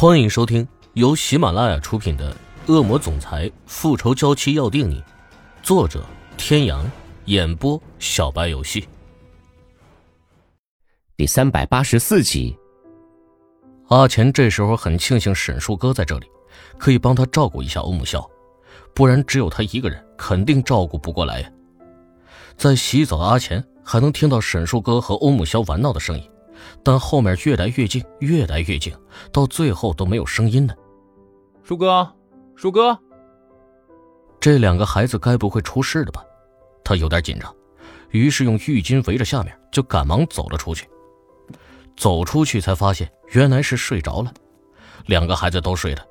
欢迎收听由喜马拉雅出品的《恶魔总裁复仇娇妻要定你》，作者：天阳，演播：小白游戏。第三百八十四集。阿钱这时候很庆幸沈树哥在这里，可以帮他照顾一下欧木萧，不然只有他一个人肯定照顾不过来呀。在洗澡的阿钱还能听到沈树哥和欧木萧玩闹的声音。但后面越来越近，越来越近，到最后都没有声音了。树哥，树哥，这两个孩子该不会出事了吧？他有点紧张，于是用浴巾围着下面，就赶忙走了出去。走出去才发现，原来是睡着了。两个孩子都睡了，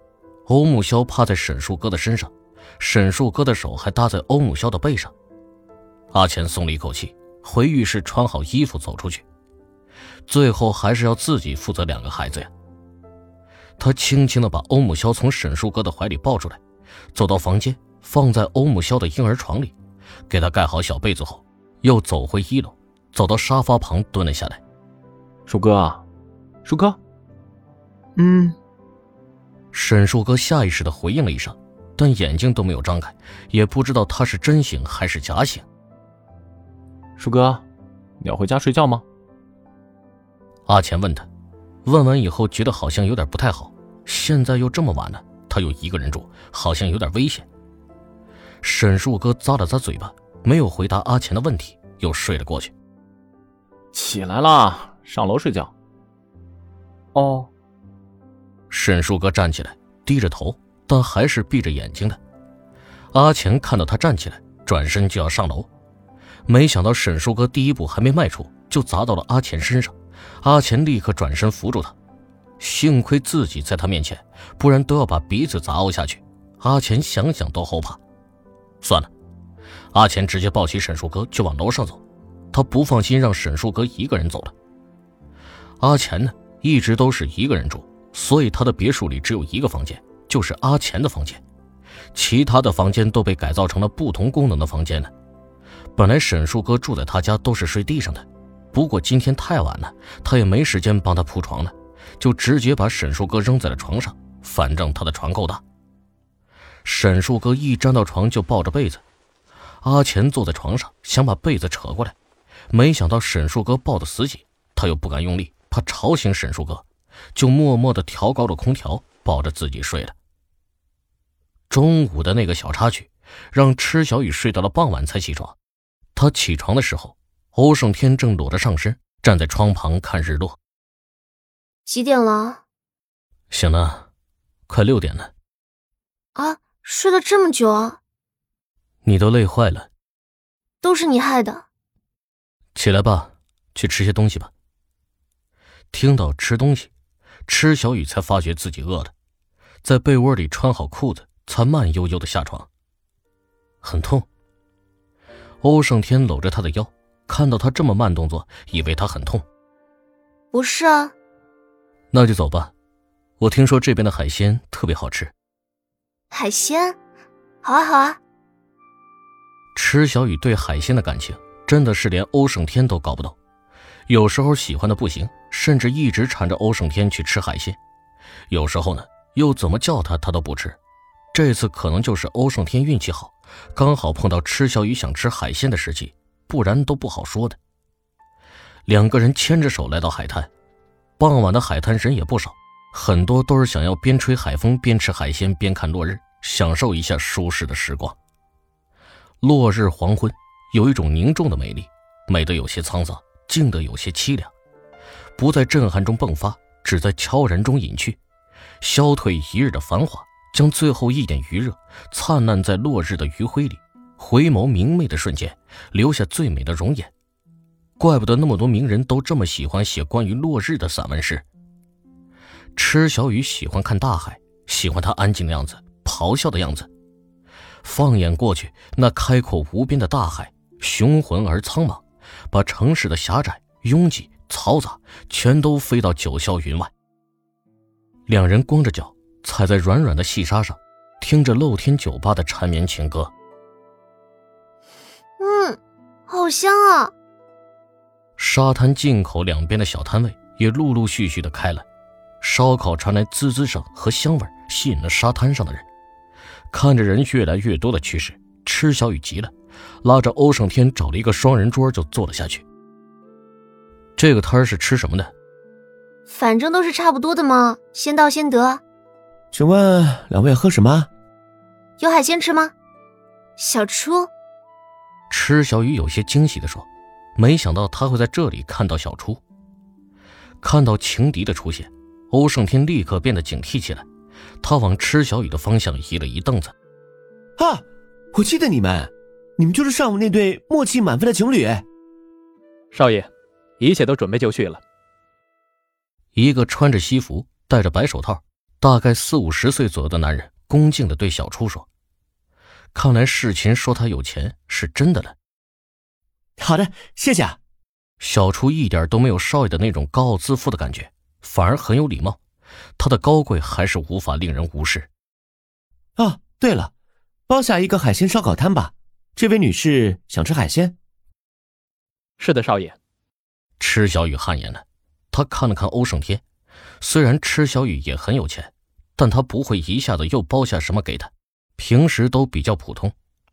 欧木萧趴在沈树哥的身上，沈树哥的手还搭在欧木萧的背上。阿钱松了一口气，回浴室穿好衣服走出去。最后还是要自己负责两个孩子呀。他轻轻的把欧姆萧从沈树哥的怀里抱出来，走到房间，放在欧姆萧的婴儿床里，给他盖好小被子后，又走回一楼，走到沙发旁蹲了下来。树哥，树哥，嗯。沈树哥下意识的回应了一声，但眼睛都没有张开，也不知道他是真醒还是假醒。树哥，你要回家睡觉吗？阿钱问他，问完以后觉得好像有点不太好。现在又这么晚了，他又一个人住，好像有点危险。沈树哥咂了咂嘴巴，没有回答阿钱的问题，又睡了过去。起来啦，上楼睡觉。哦。沈树哥站起来，低着头，但还是闭着眼睛的。阿钱看到他站起来，转身就要上楼，没想到沈树哥第一步还没迈出，就砸到了阿钱身上。阿钱立刻转身扶住他，幸亏自己在他面前，不然都要把鼻子砸凹下去。阿钱想想都后怕。算了，阿钱直接抱起沈树哥就往楼上走，他不放心让沈树哥一个人走了。阿钱呢，一直都是一个人住，所以他的别墅里只有一个房间，就是阿钱的房间，其他的房间都被改造成了不同功能的房间了。本来沈树哥住在他家都是睡地上的。不过今天太晚了，他也没时间帮他铺床了，就直接把沈树哥扔在了床上。反正他的床够大。沈树哥一沾到床就抱着被子，阿钱坐在床上想把被子扯过来，没想到沈树哥抱得死紧，他又不敢用力，怕吵醒沈树哥，就默默地调高了空调，抱着自己睡了。中午的那个小插曲，让池小雨睡到了傍晚才起床。他起床的时候。欧胜天正裸着上身站在窗旁看日落。几点了？醒了，快六点了。啊，睡了这么久啊！你都累坏了。都是你害的。起来吧，去吃些东西吧。听到吃东西，池小雨才发觉自己饿了，在被窝里穿好裤子，才慢悠悠的下床。很痛。欧胜天搂着他的腰。看到他这么慢动作，以为他很痛。不是啊，那就走吧。我听说这边的海鲜特别好吃。海鲜，好啊好啊。池小雨对海鲜的感情真的是连欧胜天都搞不懂，有时候喜欢的不行，甚至一直缠着欧胜天去吃海鲜。有时候呢，又怎么叫他他都不吃。这次可能就是欧胜天运气好，刚好碰到池小雨想吃海鲜的时机。不然都不好说的。两个人牵着手来到海滩，傍晚的海滩人也不少，很多都是想要边吹海风边吃海鲜边看落日，享受一下舒适的时光。落日黄昏有一种凝重的美丽，美得有些沧桑，静得有些凄凉，不在震撼中迸发，只在悄然中隐去，消退一日的繁华，将最后一点余热灿烂在落日的余晖里。回眸明媚的瞬间，留下最美的容颜。怪不得那么多名人都这么喜欢写关于落日的散文诗。池小雨喜欢看大海，喜欢它安静的样子，咆哮的样子。放眼过去，那开阔无边的大海，雄浑而苍茫，把城市的狭窄、拥挤、嘈杂，全都飞到九霄云外。两人光着脚踩在软软的细沙上，听着露天酒吧的缠绵情歌。好香啊！沙滩进口两边的小摊位也陆陆续续的开了，烧烤传来滋滋声和香味，吸引了沙滩上的人。看着人越来越多的趋势，池小雨急了，拉着欧胜天找了一个双人桌就坐了下去。这个摊儿是吃什么的？反正都是差不多的嘛，先到先得。请问两位喝什么？有海鲜吃吗？小初，池小雨有些惊喜地说：“没想到他会在这里看到小初。”看到情敌的出现，欧胜天立刻变得警惕起来。他往池小雨的方向移了移凳子。啊，我记得你们，你们就是上午那对默契满分的情侣。少爷，一切都准备就绪了。一个穿着西服、戴着白手套、大概四五十岁左右的男人，恭敬的对小初说：“看来世琴说他有钱是真的了。”好的，谢谢。啊小厨一点都没有少爷的那种高傲自负的感觉，反而很有礼貌。他的高贵还是无法令人无视。啊，对了，包下一个海鲜烧烤摊吧。这位女士想吃海鲜。是的，少爷。池小雨汗颜了，他看了看欧胜天，虽然池小雨也很有钱，但他不会一下子又包下什么给他。平时都比较普通，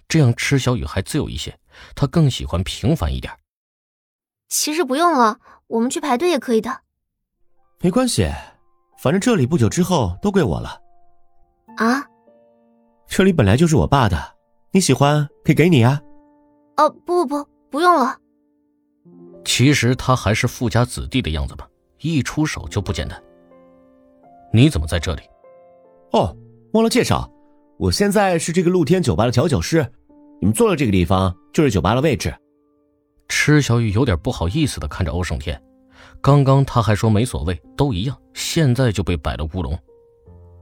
这样吃小雨还自由一些。他更喜欢平凡一点。其实不用了，我们去排队也可以的。没关系。反正这里不久之后都归我了，啊！这里本来就是我爸的，你喜欢可以给你啊。哦，不不不，不用了。其实他还是富家子弟的样子吧，一出手就不简单。你怎么在这里？哦，忘了介绍，我现在是这个露天酒吧的调酒师，你们坐的这个地方就是酒吧的位置。池小雨有点不好意思的看着欧胜天。刚刚他还说没所谓，都一样，现在就被摆了乌龙。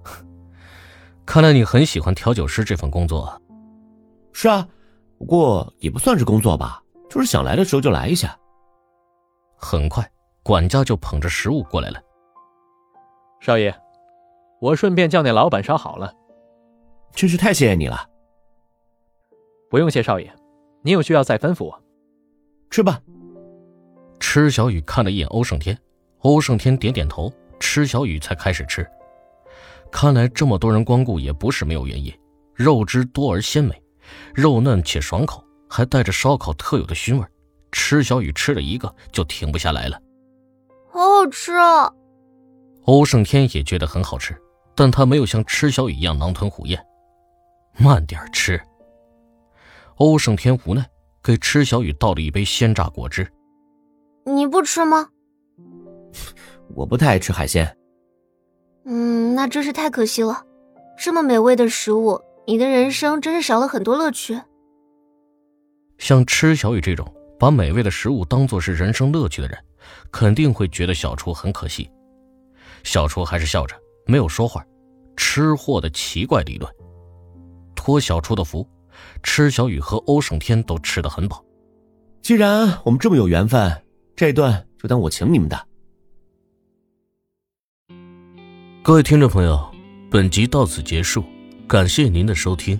看来你很喜欢调酒师这份工作啊。是啊，不过也不算是工作吧，就是想来的时候就来一下。很快，管家就捧着食物过来了。少爷，我顺便叫那老板烧好了。真是太谢谢你了。不用谢，少爷，你有需要再吩咐我。吃吧。池小雨看了一眼欧胜天，欧胜天点点头，池小雨才开始吃。看来这么多人光顾也不是没有原因，肉汁多而鲜美，肉嫩且爽口，还带着烧烤特有的熏味。池小雨吃了一个就停不下来了，好好吃啊！欧胜天也觉得很好吃，但他没有像池小雨一样狼吞虎咽，慢点吃。欧胜天无奈，给池小雨倒了一杯鲜榨果汁。你不吃吗？我不太爱吃海鲜。嗯，那真是太可惜了。这么美味的食物，你的人生真是少了很多乐趣。像吃小雨这种把美味的食物当做是人生乐趣的人，肯定会觉得小厨很可惜。小厨还是笑着，没有说话。吃货的奇怪理论。托小厨的福，吃小雨和欧胜天都吃得很饱。既然我们这么有缘分。这顿就当我请你们的。各位听众朋友，本集到此结束，感谢您的收听。